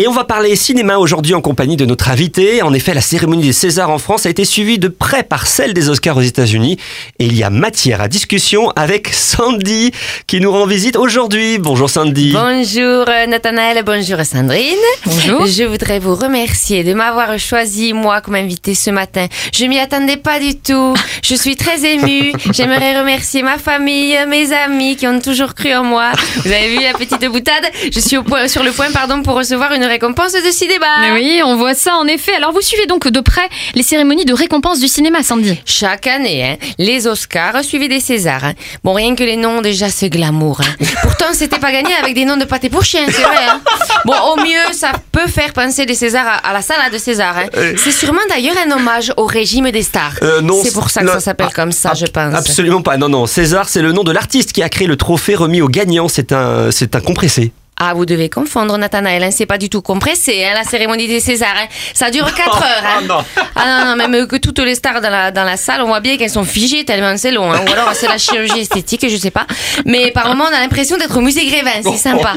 Et on va parler cinéma aujourd'hui en compagnie de notre invité. En effet, la cérémonie des Césars en France a été suivie de près par celle des Oscars aux États-Unis. Et il y a matière à discussion avec Sandy qui nous rend visite aujourd'hui. Bonjour Sandy. Bonjour euh, Nathanaël, bonjour Sandrine. Bonjour. Je voudrais vous remercier de m'avoir choisi moi comme invité ce matin. Je m'y attendais pas du tout. Je suis très émue. J'aimerais remercier ma famille, mes amis qui ont toujours cru en moi. Vous avez vu la petite boutade? Je suis au point, sur le point pardon pour recevoir une récompense de cinéma. Mais oui, on voit ça en effet. Alors vous suivez donc de près les cérémonies de récompense du cinéma, Sandy. Chaque année, hein, les Oscars suivis des Césars. hein. Bon, rien que les noms, déjà, c'est glamour. hein. Pourtant, c'était pas gagné avec des noms de pâté pour chien, c'est vrai. hein. Bon, au mieux, ça peut faire penser les Césars à, à la salade de César. hein. C'est sûrement d'ailleurs un hommage au régime des stars. Euh, non, c'est pour ça que non, ça s'appelle comme ça, je pense. Absolument pas. Non, non. César, c'est le nom de l'artiste qui a créé le trophée remis aux gagnants. C'est un, c'est un compressé. Ah, vous devez confondre, Nathanaël. Hein, c'est pas du tout compressé, hein, la cérémonie des Césars. hein. Ça dure 4 heures. Hein. non. Ah non, non, même que toutes les stars dans la, dans la salle, on voit bien qu'elles sont figées tellement c'est long. hein. Ou alors c'est la chirurgie esthétique, je sais pas. Mais par moment, on a l'impression d'être au musée Grévin. C'est sympa.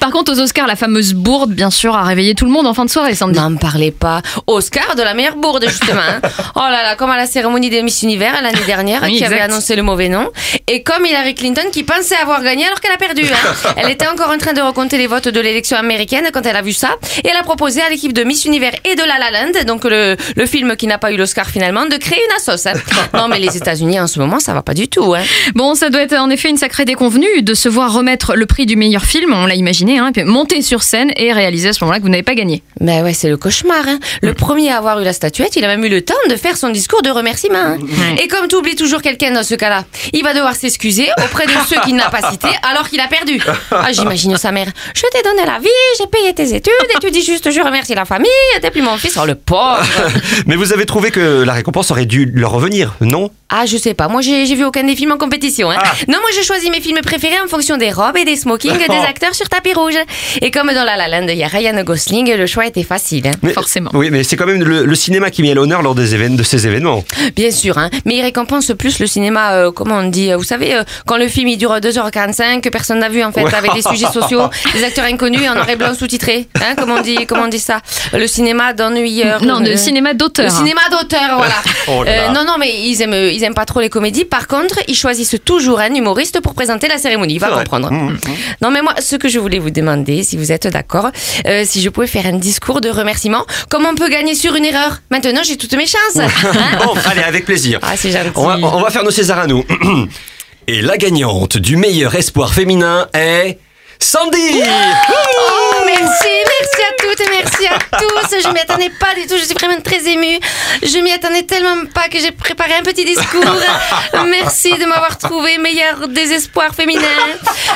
Par contre, aux Oscars, la fameuse bourde, bien sûr, a réveillé tout le monde en fin de soirée, Sandy. N'en parlez pas. Oscar de la meilleure bourde, justement. hein. Oh là là, comme à la cérémonie des Miss Univers l'année dernière, Oui, qui avait annoncé le mauvais nom. Et comme Hillary Clinton qui pensait avoir gagné alors qu'elle a perdu. hein. Elle était encore en train de recompter les votes de l'élection américaine quand elle a vu ça. Et elle a proposé à l'équipe de Miss Univers et de La La Land, donc le, le film qui n'a pas eu l'Oscar finalement, de créer une assos. hein. Non, mais les États-Unis en ce moment, ça va pas du tout. Hein. Bon, ça doit être en effet une sacrée déconvenue de se voir remettre le prix du meilleur film, on l'a imaginé, hein, puis monter sur scène et réaliser à ce moment-là que vous n'avez pas gagné. Ben ouais, c'est le cauchemar. Hein. Le premier à avoir eu la statuette, il a même eu le temps de faire son discours de remerciement. hein. Ouais. Et comme tu oublies toujours quelqu'un dans ce cas-là, il va devoir s'excuser auprès de ceux qu'il n'a pas cités alors qu'il a perdu. Ah, j'imagine sa mère. Je t'ai donné la vie, j'ai payé tes études et tu dis juste je remercie la famille, t'es plus mon fils. Oh le pauvre. Mais vous avez trouvé que la récompense aurait dû leur revenir, non? Ah, je sais pas. Moi, j'ai vu aucun des films en compétition. Hein. Ah. Non, moi, je choisis mes films préférés en fonction des robes et des smokings des acteurs sur tapis rouge. Et comme dans La La Land, il y a Ryan Gosling, le choix était facile. hein. Mais- Forcément. Oui, mais c'est quand même le, le cinéma qui met à l'honneur lors des de ces événements. Bien sûr, hein. mais il récompense plus le cinéma, euh, comment on dit, euh, vous savez, euh, quand le film il dure 2h45, que personne n'a vu en fait, Ouais. avec des sujets sociaux, des acteurs inconnus en noir et blanc sous-titré, hein, comment on dit, comment on dit ça Le cinéma d'ennuyeur. Non, de euh, cinéma le d'auteur. cinéma d'auteur, voilà. Oh. Euh, non, non, mais ils aiment, ils aiment pas trop les comédies. Par contre, ils choisissent toujours un humoriste pour présenter la cérémonie. Il va comprendre. Mmh. Non, mais moi, ce que je voulais vous demander, si vous êtes d'accord, euh, si je pouvais faire un discours de remerciement, comme on peut gagner sur une erreur. Maintenant, j'ai toutes mes chances. Hein Bon, allez, avec plaisir. ah, c'est gentil. On va, on va faire nos Césars à nous. Et la gagnante du meilleur espoir féminin est Sandy! Oh, merci, merci à toutes et merci à tous. Je m'y attendais pas du tout, je suis vraiment très émue. Je m'y attendais tellement pas que j'ai préparé un petit discours. Merci de m'avoir trouvé meilleur désespoir féminin.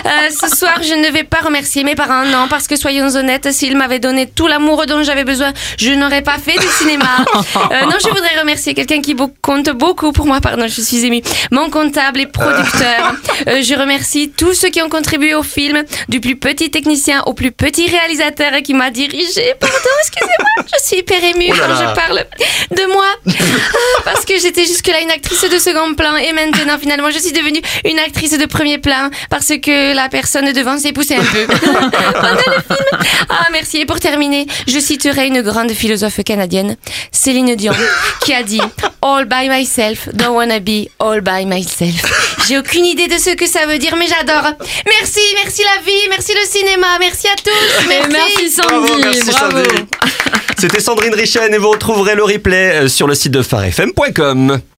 Euh, ce soir, je ne vais pas remercier mes parents, non, parce que soyons honnêtes, s'ils m'avaient donné tout l'amour dont j'avais besoin, je n'aurais pas fait du cinéma. Euh, non, je voudrais remercier quelqu'un qui compte beaucoup pour moi, pardon, je suis émue. Mon comptable et producteur. Euh, je remercie tous ceux qui ont contribué au film, du plus petit technicien au plus petit réalisateur qui m'a dirigé. Pardon, excusez-moi, je suis hyper émue Oh là quand là. je parle de moi. Ah, parce que j'étais jusque-là une actrice de second plan et maintenant, finalement, je suis devenue une actrice de premier plan parce que la personne devant s'est poussée un peu pendant le film. Ah, merci. Et pour terminer, je citerai une grande philosophe canadienne, Céline Dion, qui a dit All by myself, don't wanna be all by myself. J'ai aucune idée de ce que ça veut dire, mais j'adore. Merci, merci la vie, merci le cinéma, merci à tous. Merci. merci Sandy, Bravo. C'était Sandrine Richen et vous retrouverez le replay euh, sur le site de farfm.com.